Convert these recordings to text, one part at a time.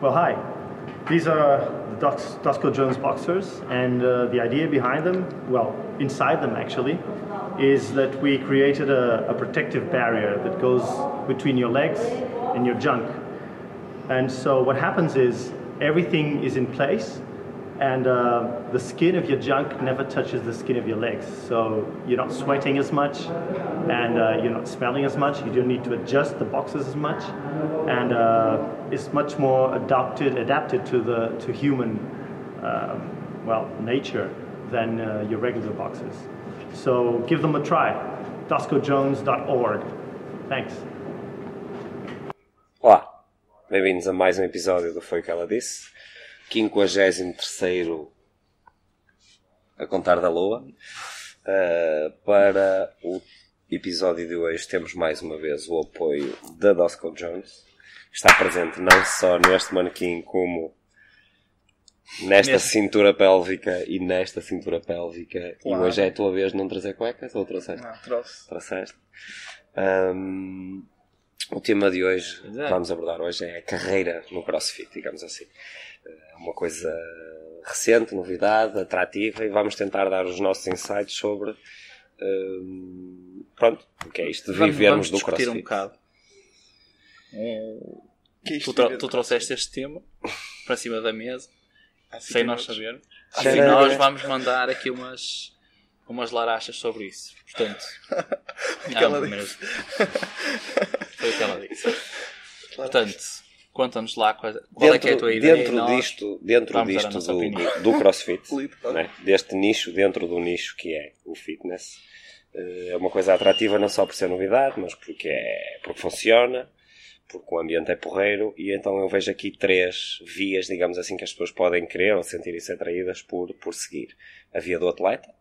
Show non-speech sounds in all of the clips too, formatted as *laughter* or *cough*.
Well, hi. These are the Dosco Jones boxers, and uh, the idea behind them, well, inside them actually, is that we created a, a protective barrier that goes between your legs and your junk. And so what happens is everything is in place, and uh, the skin of your junk never touches the skin of your legs. So you're not sweating as much, and uh, you're not smelling as much. You don't need to adjust the boxes as much, and uh, it's much more adapted adapted to the to human, um, well, nature than uh, your regular boxes. So give them a try. DoscoJones.org. Thanks. Olá, bem-vindos a mais um episódio do Foi o que ela disse. 53 a contar da Lua. Uh, para o episódio de hoje temos mais uma vez o apoio da Dosco Jones. Está presente não só neste manequim como nesta cintura pélvica e nesta cintura pélvica. Claro. E hoje é a tua vez de não trazer cuecas ou trouxeste? Não, trouxe. Trouxeste. Ahm, o tema de hoje, Exato. vamos abordar hoje, é a carreira no CrossFit, digamos assim. É uma coisa recente, novidade, atrativa, e vamos tentar dar os nossos insights sobre ahm, pronto, o que é isto de Vamos, vivermos vamos do discutir CrossFit. um bocado. Um, Que isto tu, viver tu trouxeste este tema para cima da mesa, Há cinco sem nós sabermos. Sim. E nós vamos mandar aqui umas, umas larachas sobre isso. Portanto, *laughs* O que ela disse. Foi o que ela disse. Portanto, conta-nos lá qual, qual é que é a tua ideia. dentro nós disto, dentro disto do, do CrossFit, *laughs* né? deste nicho, dentro do nicho que é o fitness, eh, é uma coisa atrativa não só por ser novidade, mas porque, é, porque funciona, porque o ambiente é porreiro, e então eu vejo aqui três vias, digamos assim, que as pessoas podem querer ou sentirem-se atraídas por, por seguir. A via do atleta,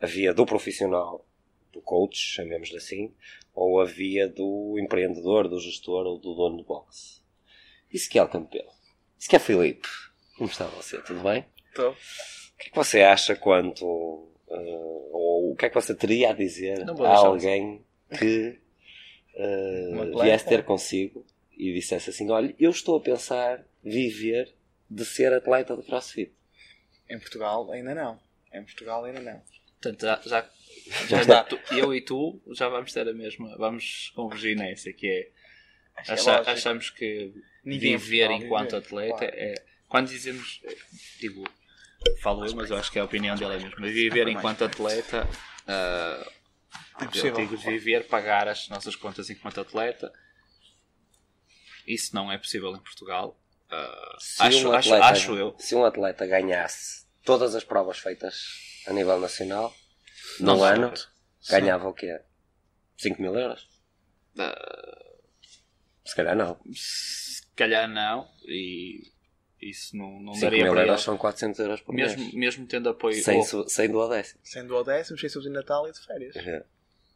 a via do profissional, do coach, chamemos-lhe assim, ou a via do empreendedor, do gestor ou do dono de boxe. Isso que é o Campelo. Isso que é Filipe. Como está você? Tudo bem? Tô. O que é que você acha quanto. eh, ou o que é que você teria a dizer a alguém que *laughs* atleta. viesse ter consigo e dissesse assim: Olha, eu estou a pensar viver de ser atleta de crossfit? Em Portugal ainda não. Em Portugal ainda não. Portanto, já, já, *laughs* já. Tu- eu e tu já vamos ter a mesma. Vamos convergir nessa, que é. Acho é acha- lógico. achamos que Ninguém em viver enquanto viver, atleta claro. é. Quando dizemos. Digo, falo eu, mas eu acho que é a opinião dele é mesmo. Mas viver enquanto atleta. ah, eu Impossível. digo viver, pagar as nossas contas enquanto atleta. Isso não é possível em Portugal. Se acho, um acho, atleta- acho eu. Se um atleta ganhasse todas as provas feitas a nível nacional, sei. ano, ganhava o quê? 5 mil euros? Ah, Se calhar não. se calhar não. E isso não, não 5 daria mil para euros ele. são 400 euros por Mesmo, mês. mesmo tendo apoio. Sem, ou- sem duodécimo. Sendo o décimo, sem subsídio de Natal e de férias. É.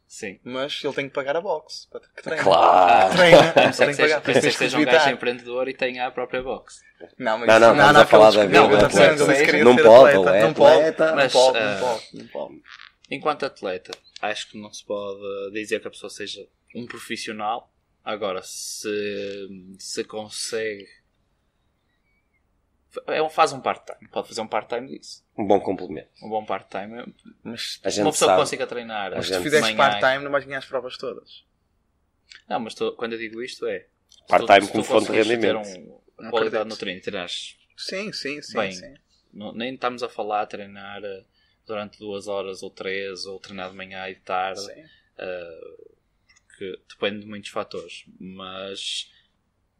Sim. Mas ele tem que pagar a box. para que treine. Claro! Treina. Não sei tem que que seja, pagar. pensei que que seja um gajo empreendedor e tenha a própria box. Não, mas Não, não, estamos a falar da vida não, do Não pode, é Não atleta, não ah, não pode, não pode. Enquanto atleta, acho que não se pode dizer que a pessoa seja um profissional. Agora, se, se consegue. É um, faz um part-time. Pode fazer um part-time disso. Um bom complemento. Um bom part-time. Mas A gente Uma pessoa que sabe. consiga treinar. A mas se tu fizeres part-time, não vais ganhar as provas todas. Não, mas tô- quando eu digo isto é. se Part-time tu- como tu fonte de conseguires ter rendimento. Um, Não qualidade acredito. no treino, terás Sim, sim, sim. Bem, sim. Não- nem estamos a falar a treinar eh, durante duas horas ou três, ou treinar de manhã e de tarde, sim. eh, porque depende de muitos fatores. Mas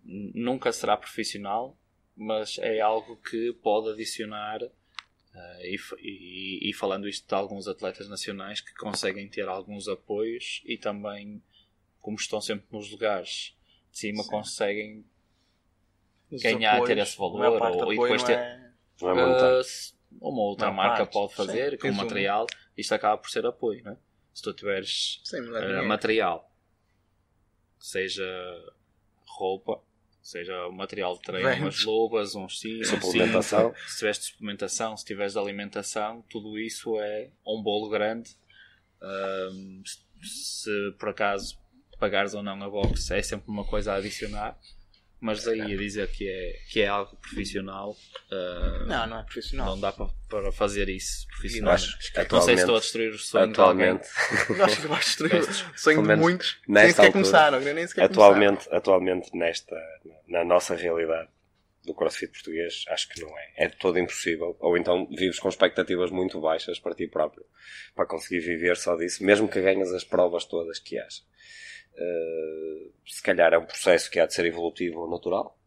nunca será profissional, mas é algo que pode adicionar. eh, e, e- e falando isto de alguns atletas nacionais que conseguem ter alguns apoios e também, como estão sempre nos lugares de cima, Sim. conseguem Os ganhar, ter apoios, esse a maior valor, ou- e depois ter- é- é. Uh, uma outra Não, marca parte, pode sim. fazer com Resumo. material, isto acaba por ser apoio, não é? Se tu tiveres é uh, material, seja roupa, seja o material de treino, Vende. umas luvas, uns cintos, Suplementação. se tiveres de suplementação, se tiveres de alimentação, tudo isso é um bolo grande. Um, se, se por acaso pagares ou não a box, é sempre uma coisa a adicionar. Mas daí a dizer que é, que é algo profissional, uh, Não, não é profissional. não dá para, para fazer isso profissionalmente. acho Não sei se estou a destruir o sonho atualmente, Eu acho que vais destruir o sonho de *laughs* muitos. Nem sequer altura. começaram, nem sequer atualmente, atualmente nesta, na nossa realidade do crossfit português, acho que não é. É de todo impossível. Ou então vives com expectativas muito baixas para ti próprio, para conseguir viver só disso, mesmo que ganhas as provas todas que haja. Uh, se calhar é um processo que há de ser evolutivo ou natural.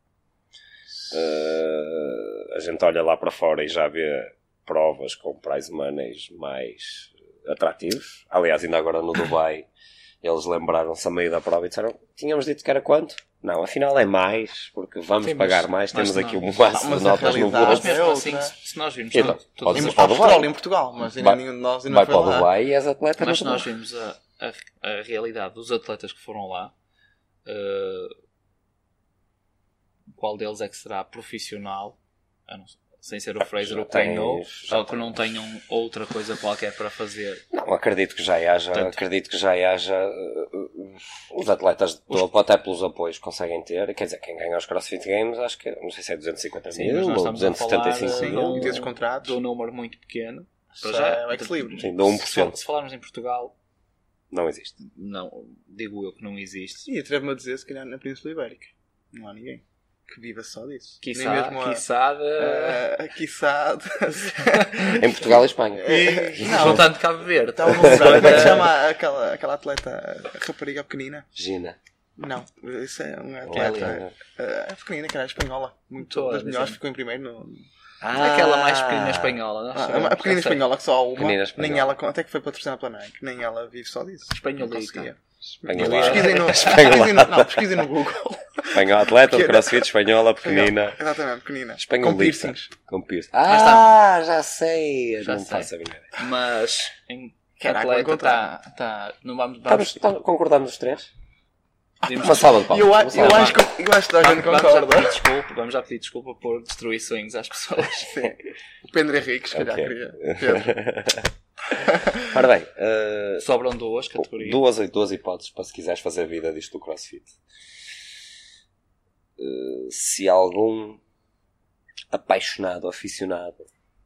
Uh, a gente olha lá para fora e já vê provas com prize moneys mais atrativos. Aliás, ainda agora no Dubai, eles lembraram-se a meio da prova e disseram: Tínhamos dito que era quanto? Não, afinal é mais, porque vamos Sim, mas- pagar mais. mas Temos aqui um Mas de notas no realidade Mas bolso. é outra. assim, se- se nós vimos Então, to- todos podes os petróleo em Portugal, mas ainda Vai- nenhum de nós ainda Vai foi para o lá. Dubai e és atleta Mas nós vimos a, a, a realidade dos atletas que foram lá, eh, qual deles é que será profissional, a não ser- sem ser o Ah, Fraser o tens- já ou que não tenham outra coisa qualquer para fazer. Não, acredito que já haja, Portanto- acredito que já haja uh, uh, os atletas de topo, até pelos apoios que conseguem ter, quer dizer, quem ganha os CrossFit Games, acho que, não sei se é 250 Sim, mil ou estamos a 275 falar, Sim, mil. e desses contratos. De um número muito pequeno. Para já, é o ex-libris. Sim, de 1%. Se, se falarmos em Portugal, Não existe. não, digo eu que não existe. E atrevo-me a dizer, se calhar na Península Ibérica. Não há ninguém que viva só disso. Quiçá, Nem mesmo a... quiçá de... a- quiçá... *laughs* Em Portugal e Espanha. E- não, Juntando Cabo Verde. estava a lembrar, como é que *laughs* chama aquela, aquela atleta, rapariga pequenina? Gina. Não, isso é uma Kelly. atleta uh, a pequenina, que era espanhola. Muito das melhores, ficou em primeiro no... Aquela mais pequenina espanhola. não Ah, a pequenina espanhola que só há uma, Pequenina espanhola. nem ela, até que foi patrocinada pela Nike, nem ela vive só disso. Espanhola. Pesquisem no, pesquisem no Google. Espanhola, atleta de Que- crossfit, espanhola, pequenina. Exatamente, pequenina. Com piercings. Com piercing. Mas Ah, já sei. Já não sei. faço a minha ideia. Mas em Caraca, atleta está. Tá, não vamos. Vamos, estamos- concordamos os três? podemos- Uma salva de palmas. eu, Uma a- salva eu acho que, eu acho que a gente vamos, vamos já concorda. pedir desculpa, vamos já pedir desculpa por destruir sonhos às pessoas. *laughs* O Pedro Henrique, se calhar, Ok. queria. Pedro. *laughs* Ora bem, eh, Sobram duas categorias. duas, duas hipóteses para se quiseres fazer vida disto do CrossFit. Eh, se algum apaixonado, aficionado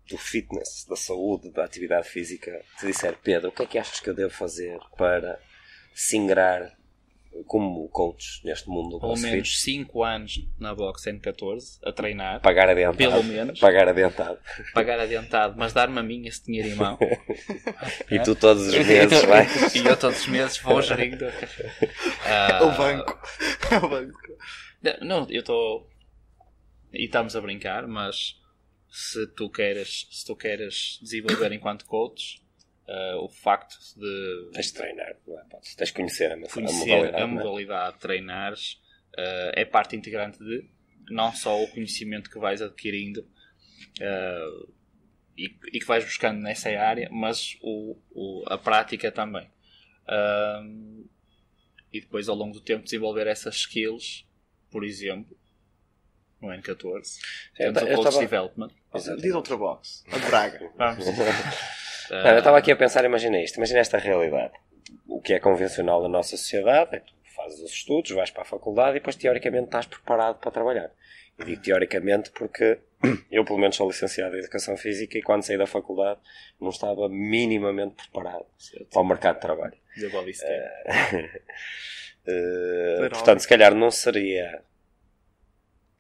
do fitness, da saúde, da atividade física, te disser, Pedro, o que é que achas que eu devo fazer para se ingrar como coach neste mundo do Pelo CrossFit? menos 5 anos na box N14 a treinar, Pagar adiantado. Pelo menos. Pagar adiantado. pagar adiantado, mas dar-me a mim esse dinheiro em mão. *laughs* E tu todos os meses vais. e eu todos os meses vou gerindo. *laughs* Ah, *laughs* O banco. O banco. Não, eu estou. E estamos a brincar, mas se tu queres, se tu queres desenvolver enquanto coach, ah, o facto de Tens de treinar, não é? Podes- Tens de conhecer a, a conhecer modalidade. a é? modalidade de treinares ah, é parte integrante de não só o conhecimento que vais adquirindo ah, e, e que vais buscando nessa área, mas o, o- a prática também. E depois ao longo do tempo desenvolver essas skills, por exemplo, no N14, temos eu o Coach tava- Development. Outra box. A Braga. *laughs* Vamos. *laughs* Não, eu estava aqui a pensar, imagina isto, imagina esta realidade. O que é convencional na nossa sociedade é que tu fazes os estudos, vais para a faculdade e depois teoricamente estás preparado para trabalhar. Eu digo teoricamente porque *clears throat* eu pelo menos sou licenciado em Educação Física e quando saí da faculdade não estava minimamente preparado para o mercado de trabalho. Step. *laughs* Uh, Legal. portanto, se calhar não seria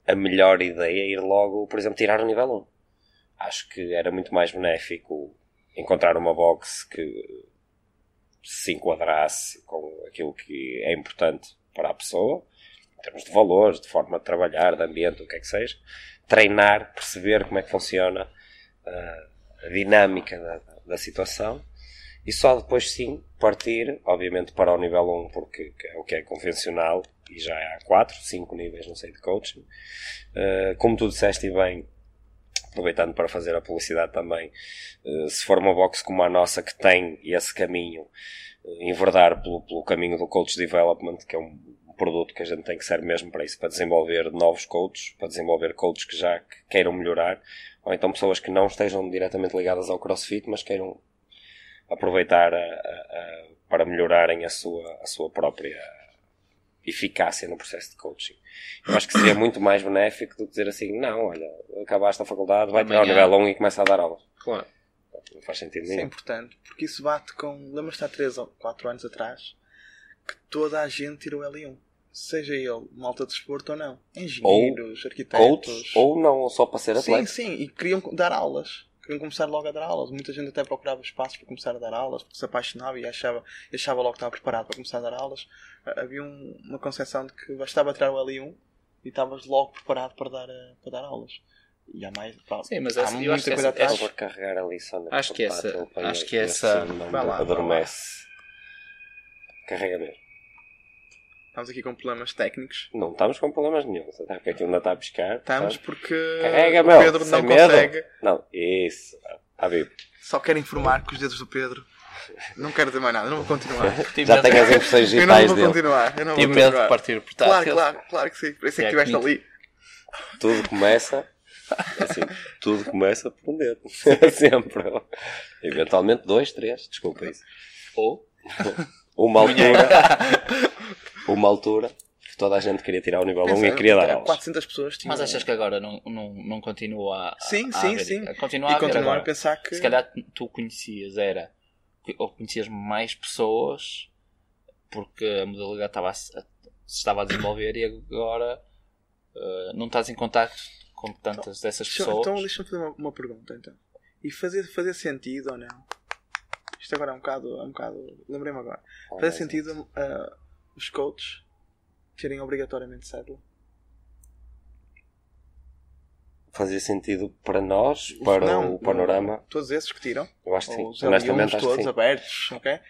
a melhor ideia ir logo, por exemplo, tirar o nível 1. Acho que era muito mais benéfico encontrar uma box que se enquadrasse com aquilo que é importante para a pessoa, em termos de valores, de forma de trabalhar, de ambiente, o que é que seja, treinar, perceber como é que funciona uh, a dinâmica da, da situação e só depois sim partir, obviamente, para o nível 1, porque é o que é convencional e já há 4, 5 níveis, não sei, de coaching. Uh, como tu disseste bem, aproveitando para fazer a publicidade também, uh, se for uma box como a nossa que tem esse caminho, uh, enverdar pelo, pelo caminho do coach development, que é um produto que a gente tem que ser mesmo para isso, para desenvolver novos coaches, para desenvolver coaches que já queiram melhorar, ou então pessoas que não estejam diretamente ligadas ao CrossFit, mas queiram aproveitar a, a, a, para melhorarem a sua, a sua própria eficácia no processo de coaching. Eu acho que seria *coughs* muito mais benéfico do que dizer assim, não, olha, acabaste a faculdade, vai tirar o nível 1 e começa a dar aulas. Claro. Não faz sentido Isso é nenhum. importante, porque isso bate com. Lembras-te há 3 ou 4 anos atrás que toda a gente tirou L1. Seja ele malta de desporto ou não. Engenheiros, arquitetos. Coach, ou não, ou só para ser Sim, atleta. sim, e queriam dar aulas. Queriam começar logo a dar aulas. Muita gente até procurava espaços para começar a dar aulas, porque se apaixonava e achava, achava logo que estava preparado para começar a dar aulas. Ah, Havia um- uma concepção de que bastava tirar o L1 e estavas logo preparado para dar, eh, para dar aulas. E há mais. pá, Sim, mas há essa- eu muita coisa essa- atrás. Só na Acho que essa- acho que essa- Vai lá, adormece. Carrega mesmo. Estamos aqui com problemas técnicos. Não estamos com problemas nenhum. Até porque aquilo ainda está a piscar. Estamos sabe? porque Carrega, o meu. Pedro não medo. consegue. Não, isso. Está vivo. Só quero informar que os dedos do Pedro. Não quero dizer mais nada, não vou continuar. *laughs* Já medo- tenho as impressões Eu não digitais vou dele. continuar. Eu não vou Tive medo de continuar. partir o Claro, portátil. claro, claro que sim. Por isso é que É estiveste ali. Tudo começa. *laughs* Assim, tudo começa por um dedo. *laughs* Sempre. Eventualmente dois, três. Desculpa isso. Ou Uma altura. Uma altura que toda a gente queria tirar o nível 1 Pensa, e queria dar aulas. 400 pessoas tinham. Mas achas que agora não, não, não continua a. Sim, a sim, haver- sim. a Continua a E haver continuar agora. a pensar que. Se calhar tu conhecias, era. Ou conhecias mais pessoas porque a modalidade estava a, se estava a desenvolver e agora eh, não estás em contacto com tantas dessas Deixa- pessoas. Então deixa-me fazer uma, uma pergunta então. E fazer, fazer sentido ou não? Isto agora é um bocado. É um bocado Lembrei-me agora. Fazer sentido ah, os coaches terem obrigatoriamente cédula? Fazia sentido para nós, para Não, o panorama. Todos esses que tiram, Eu acho que sim. ou os Honestamente, L1s acho que todos sim. abertos, ok?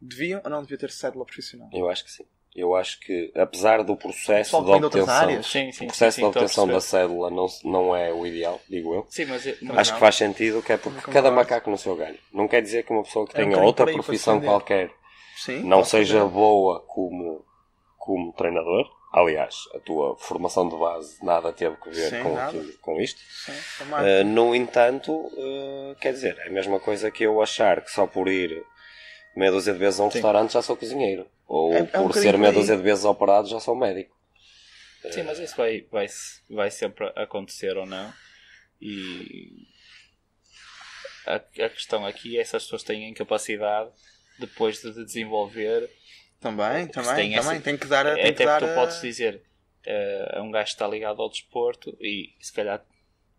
Deviam ou não deviam ter cédula profissional? Eu acho que sim. Eu acho que, apesar do processo de obtenção, áreas. Sim, sim, o processo sim, sim, de obtenção da cédula não, não é o ideal, digo eu. Sim, mas, mas Acho não. que faz sentido que é porque cada macaco no seu galho. Não quer dizer que uma pessoa que tenha outra profissão qualquer Sim. não seja fazer. boa como, como treinador. Aliás, a tua formação de base nada teve que ver Sim, com, tudo- com isto. Sim, Uh, no entanto, uh, quer dizer, é a mesma coisa que eu achar que só por ir meia dúzia de vezes a um Sim. restaurante já sou cozinheiro. Ou É- é um por bocadinho ser meia dúzia de vezes operado já sou médico. Sim, mas isso vai, vai, vai sempre acontecer ou não. E a, a questão aqui é se as pessoas têm capacidade depois de desenvolver. Também, também, tem também. essa- Tem que dar. a- É Tem que até dar tu a- podes dizer eh, a um gajo que está ligado ao desporto e se calhar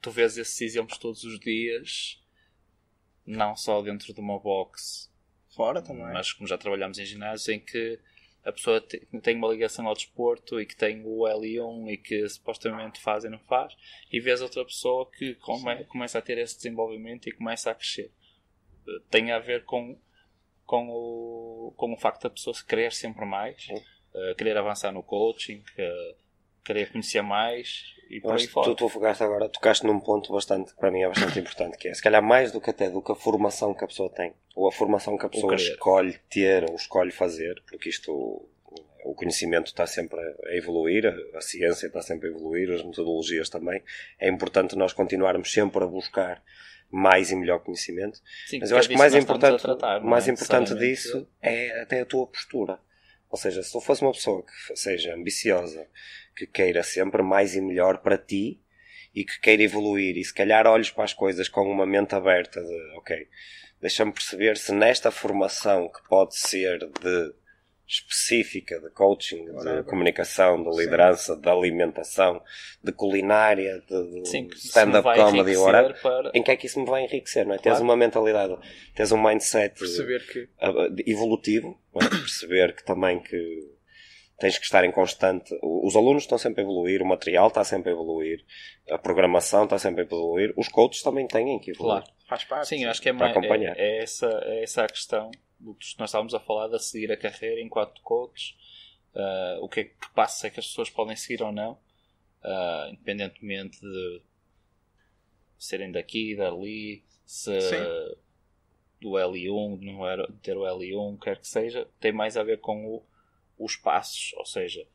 tu vês esses exemplos todos os dias, não só dentro de uma box, Fora também. mas como já trabalhamos em ginásios, em que a pessoa te- tem uma ligação ao desporto e que tem o L1 e que supostamente faz e não faz, e vês outra pessoa que come- começa a ter esse desenvolvimento e começa a crescer. Eh, Tem a ver com, com, o, com o facto da pessoa se querer sempre mais, eh, querer avançar no coaching, eh, querer conhecer mais e por aí fora. tu, tu focaste agora, tocaste num ponto bastante, que para mim é bastante *coughs* importante, que é se calhar mais do que até do que a formação que a pessoa tem, ou a formação que a pessoa escolhe ter ou escolhe fazer, porque isto o conhecimento está sempre a evoluir, a, a ciência está sempre a evoluir, as metodologias também. É importante nós continuarmos sempre a buscar mais e melhor conhecimento. Sim, Mas eu é acho que disso mais importante, tratar, mais é importante disso é até a tua postura. Ou seja, se tu fosse uma pessoa que seja ambiciosa, que queira sempre mais e melhor para ti e que queira evoluir e se calhar olhes para as coisas com uma mente aberta de, ok, deixa-me perceber se nesta formação que pode ser de específica de coaching, de Whatever. comunicação, de Sim. liderança, de alimentação, de culinária, de, de Sim, stand-up comedy, para... em que é que isso me vai enriquecer, não é? Claro. Tens uma mentalidade, tens um mindset Perceber que. de- evolutivo, é? perceber que também que tens que estar em constante. Os alunos estão sempre a evoluir, o material está sempre a evoluir, a programação está sempre a evoluir, os coaches também têm que evoluir. Claro. Faz parte. Sim, acho que é, mais, é, é essa, é essa a questão nós estávamos a falar de seguir a carreira enquanto coach. ah, o que é que passa é que as pessoas podem seguir ou não, ah, independentemente de serem daqui, dali, se Sim. do L1, de não era, ter o L1, quer que seja, tem mais a ver com o, os passos, ou seja,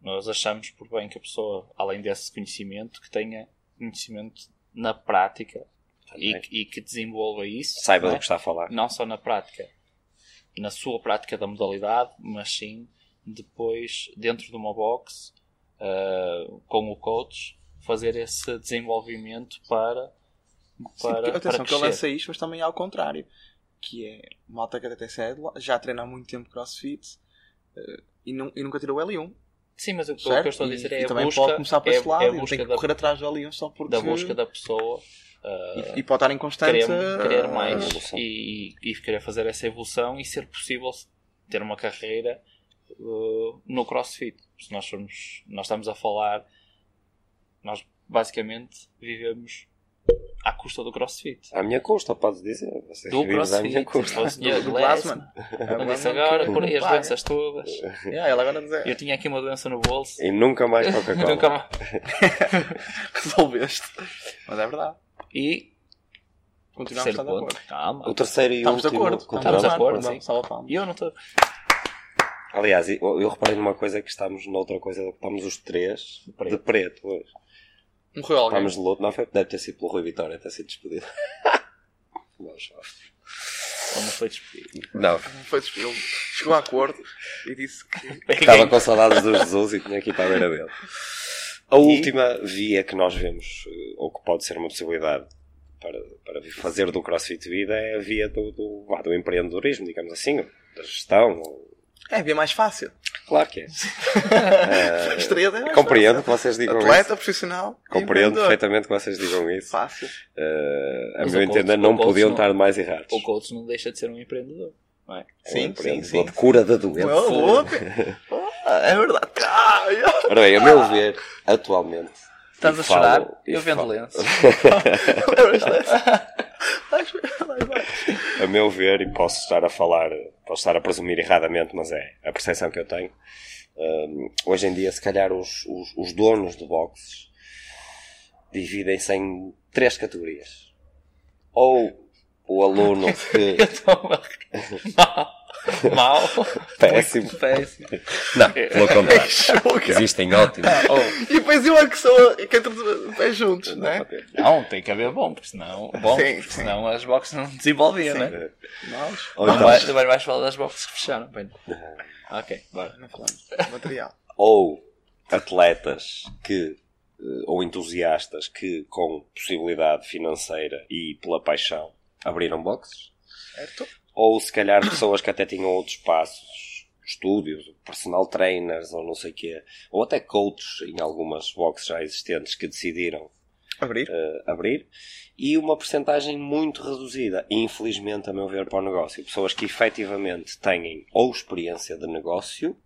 nós achamos por bem que a pessoa, além desse conhecimento, que tenha conhecimento na prática e, e que desenvolva isso Saiba não, do é? que está a falar. não só na prática, na sua prática da modalidade, mas sim depois, dentro de uma box, uh, com o coach, fazer esse desenvolvimento para. Sim, para, para atenção, que ele crescer. lança isto, mas também ao contrário. Que é malta que até lá, já treina há muito tempo crossfit eh, e, nu- e nunca tirou o L1. Sim, mas o, o que eu estou a E- dizer e, é a também busca, pode começar para é, esse lado é a e tem busca que da, correr atrás do L1 só porque. da busca da pessoa. Uh, E, e pode estar em constante. querer, querer eh, mais evolução. e, e querer fazer essa evolução e ser possível ter uma carreira uh, no CrossFit. Se nós formos, nós estamos a falar, nós basicamente vivemos à custa do CrossFit. À minha custa, podes dizer. Você Do vives à CrossFit. minha custa. O senhor *laughs* do Glassman. Não disse agora, por aí as Paga. doenças todas. Yeah, ele agora dizer. Eu tinha aqui uma doença no bolso. E nunca mais *laughs* Coca-Cola. Nunca mais. *laughs* Resolveste. Mas é verdade. E Continuamos a estar de acordo. Calma. O terceiro e Estamos de último. acordo. Estamos de acordo, sim. Salva palmas. E eu não estou. Aliás, eu, eu reparei numa coisa que estamos noutra coisa, estamos os três De preto. de preto hoje. Morreu alguém. Estamos de luto, não foi? Deve ter sido pelo Rui Vitória, ter sido despedido. Não. Ou não foi despedido. não, Foi despedido. Ele chegou a acordo e disse que. estava com saudades do Jesus e tinha que ir para a beira dele. A última via que nós vemos, eh, ou que pode ser uma possibilidade para, para fazer do CrossFit vida, é a via do, do, do empreendedorismo, digamos assim, da gestão. ou- É, via mais fácil. Claro que é. *laughs* Três é mais Compreendo fácil. que vocês digam Atleta, isso. profissional. e Compreendo empreendedor. perfeitamente que vocês digam isso. Fácil. Eh, a Mas meu entender, não podiam não- estar mais errados. O coach não deixa de ser um empreendedor. Não é? É um Sim, sim, empreendedor sim. de cura da doença. Ah, *laughs* É verdade. Ora bem, a meu ver, atualmente. Estás a chorar? falo- Eu e vendo lenço. *laughs* A meu ver, e posso estar a falar, posso estar a presumir erradamente, mas é a percepção que eu tenho. hum, hoje em dia, se calhar, os, os, os donos de boxes dividem-se em três categorias. Ou o aluno *laughs* que. *laughs* Mal. Péssimo. Muito péssimo. Não, pelo contrário. Existem ótimos. E depois eu é que sou que entra de pés juntos, não é? Não, tem que haver bom, porque senão, bom, Sim, porque sim. senão as boxes não desenvolviam, né? Nós Ou Não então, vai, também vais falar das boxes que fecharam. bem. *laughs* Ok, bora. não falamos. Material. ou atletas que eh, ou entusiastas que com possibilidade financeira e pela paixão abriram boxes Certo? Ou se calhar pessoas que até tinham outros passos estúdios, personal trainers ou não sei o quê, ou até coaches em algumas boxes já existentes que decidiram Abrir. eh, abrir e uma percentagem muito reduzida, infelizmente, a meu ver, para o negócio. Pessoas que efetivamente têm ou experiência de negócio,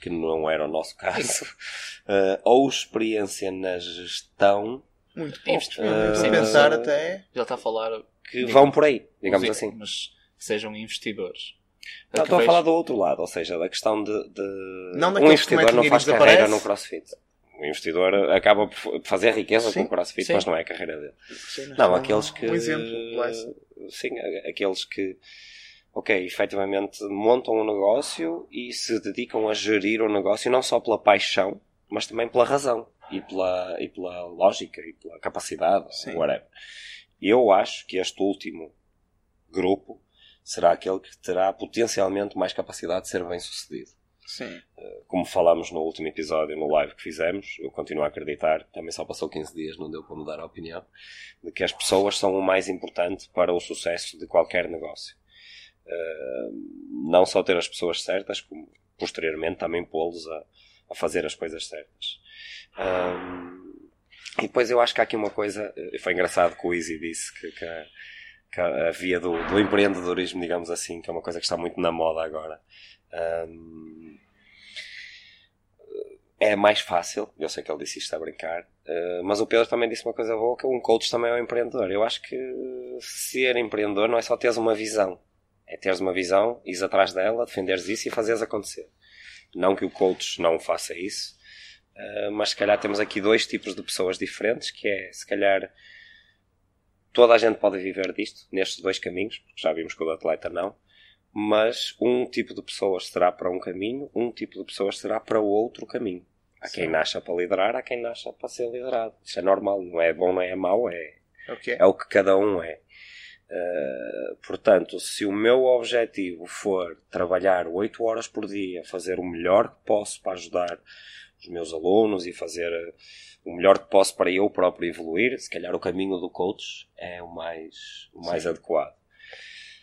que não era o nosso caso, *laughs* eh, ou experiência na gestão, Muito pouco. Sim, pensar até. Já está a falar. que vão por aí, digamos assim. Mas sejam investidores. Não, É estou a vejo- falar do outro lado, ou seja, da questão de, de- Não um investidor não faz carreira desaparece. no CrossFit. O investidor acaba por fazer riqueza Sim, com o CrossFit, sim. mas não é a carreira dele. Sim, Não, um- aqueles que. Um exemplo. Sim, aqueles que. Ok, efetivamente montam um negócio e se dedicam a gerir o negócio não só pela paixão, mas também pela razão e pela, e pela lógica e pela capacidade, Sim. whatever. Eu acho que este último grupo será aquele que terá potencialmente mais capacidade de ser bem sucedido Sim. como falámos no último episódio, no live que fizemos, eu continuo a acreditar, também só passou 15 dias, não deu para mudar a opinião, de que as pessoas são o mais importante para o sucesso de qualquer negócio. Uh, não só ter as pessoas certas, como posteriormente também pô-los a, a fazer as coisas certas. Um, e depois eu acho que há aqui uma coisa, eh, foi engraçado que o Easy disse que, que a, via do, do empreendedorismo, digamos assim, que é uma coisa que está muito na moda agora. Um, é mais fácil, eu sei que ele disse isto a brincar, eh, mas o Pedro também disse uma coisa boa, que um coach também é um empreendedor. Eu acho que ser empreendedor não é só teres uma visão, é teres uma visão, ires atrás dela, defenderes isso e fazeres acontecer. Não que o coach não faça isso, eh, mas se calhar temos aqui dois tipos de pessoas diferentes, que é, se calhar, toda a gente pode viver disto, nestes dois caminhos, porque já vimos que o atleta não, mas um tipo de pessoas será para um caminho, um tipo de pessoas será para o outro caminho. Há quem nasça para liderar, há quem nasça para ser liderado. Isso é normal, não é bom, não é mau, é, É o que é? é o que cada um é. Uh, portanto, se o meu objetivo for trabalhar 8 horas por dia, fazer o melhor que posso para ajudar os meus alunos e fazer uh, o melhor que posso para eu próprio evoluir, se calhar o caminho do coach é o mais, o mais adequado.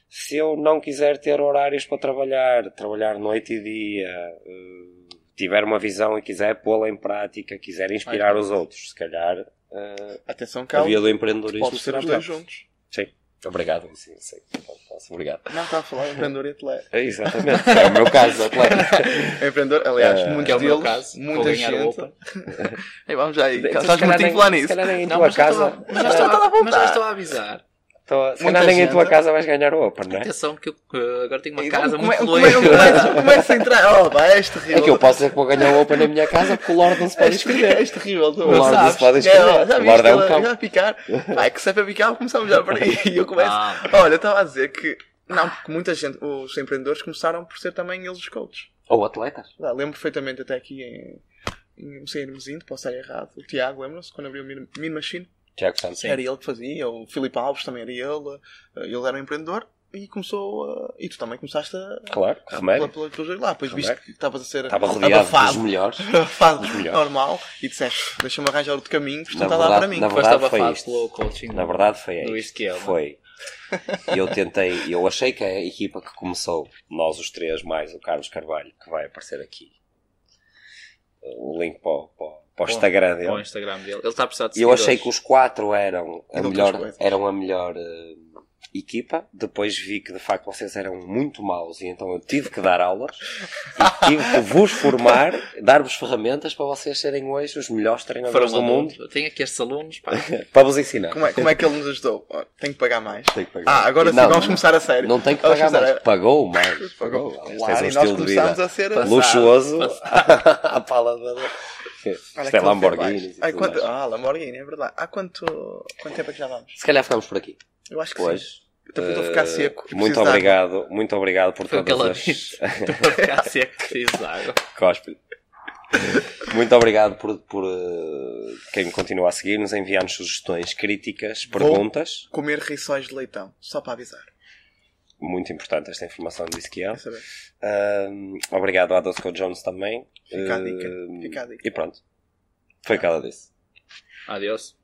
Se eu não quiser ter horários para trabalhar, trabalhar noite e dia, uh, tiver uma visão e quiser pô-la em prática, quiser inspirar os outros, se calhar uh, Atenção, a via do empreendedorismo será os dois melhor. juntos. Sim, obrigado. Sim, sim. Posso, obrigado. Não, está a falar *laughs* empreendedor e atleta. É, exatamente, é o meu caso, *laughs* atleta. empreendedor, aliás, muitos que é o meu deles, caso, muita gente. *laughs* Ei, vamos já aí, Se estás calhar muito em Se nisso. calhar nem em Não, tua mas já casa. estou a- mas já estou a- mas já estou a avisar. Tô- Se Muita calhar nem em tua casa vais ganhar o Open, não é? Atenção que eu uh, agora tenho uma Ei, casa come- muito come- longe. come- *laughs* Começa a entrar. Oh, pá, és terrível. É que eu posso dizer que vou ganhar o Open na minha casa porque o Lord não se pode terrível, inscrever. és terrível. O Lord não se pode É, Já O viste Lord é um cão. já picar? Vai, que se é para picar, começamos já por aí. *laughs* E eu começo. Ah. Olha, estava a dizer que. Não, porque muita gente, os empreendedores começaram por ser também eles os coaches. Ou atletas. Ah, lembro perfeitamente até aqui em. não sei, em Hermesinde, posso estar errado. O Tiago, lembram-se? Quando abriu o Min Machine? Tiago Santos. Era ele que fazia, o Filipe Alves também era ele. eh, Ele era um empreendedor e começou a. E tu também começaste a. Claro, Pela, remédio. pela, pelos lá, depois viste Remédio. que estavas a ser Estava rodeado dos abafado, melhores. *laughs* abafado dos melhores. normal e disseste, deixa-me arranjar outro caminho, porque não está dar para mim. na verdade foi isto. coaching. Na verdade foi isto. É? Foi. *laughs* Eu tentei, eu achei que a equipa que começou, nós os três, mais o Carlos Carvalho, que vai aparecer aqui, o link para, para, o- para o Instagram Para o dele. Instagram dele. Ele está a precisar de E eu achei que os quatro eram a melhor, eram a melhor eh, equipa. Depois vi que de facto vocês eram muito maus e então eu tive que dar aulas e tive que vos formar, dar-vos ferramentas para vocês serem hoje os melhores treinadores do Formador. mundo Eu tenho aqui estes alunos, pá. *laughs* para vos ensinar. Como é, como é que ele nos ajudou? Ó, Tenho que pagar mais. Tem que pagar. Ah, agora sim, Não, vamos não. começar a sério. Não tem que Vamos pagar mais. a- Pagou mais. *laughs* Pagou. Pagou. Claro, Tens um e nós estilo de começámos vida a ser Passado. luxuoso *laughs* Passado. à pala da. Olha Isto é Lamborghini. Ai, quanto... Ah, Lamborghini, é verdade. Há quanto, quanto tempo é que já vamos? Se calhar ficamos por aqui. Eu acho que Hoje. sim. Estou a ficar Eh, seco. e Muito preciso obrigado, muito obrigado por Foi que todas as disse. *laughs* Estou a ficar seco que diz água. cospe. Muito obrigado por, por eh, quem continua a seguir-nos, a enviar-nos sugestões, críticas, perguntas. água. Comer rissóis de leitão, só para avisar. Muito importante esta informação Ezequiel. Quer saber? Ahm, obrigado à Dosco Jones também. Fica a dica, Ahm, fica a dica. E pronto. Foi cada vez. Adeus.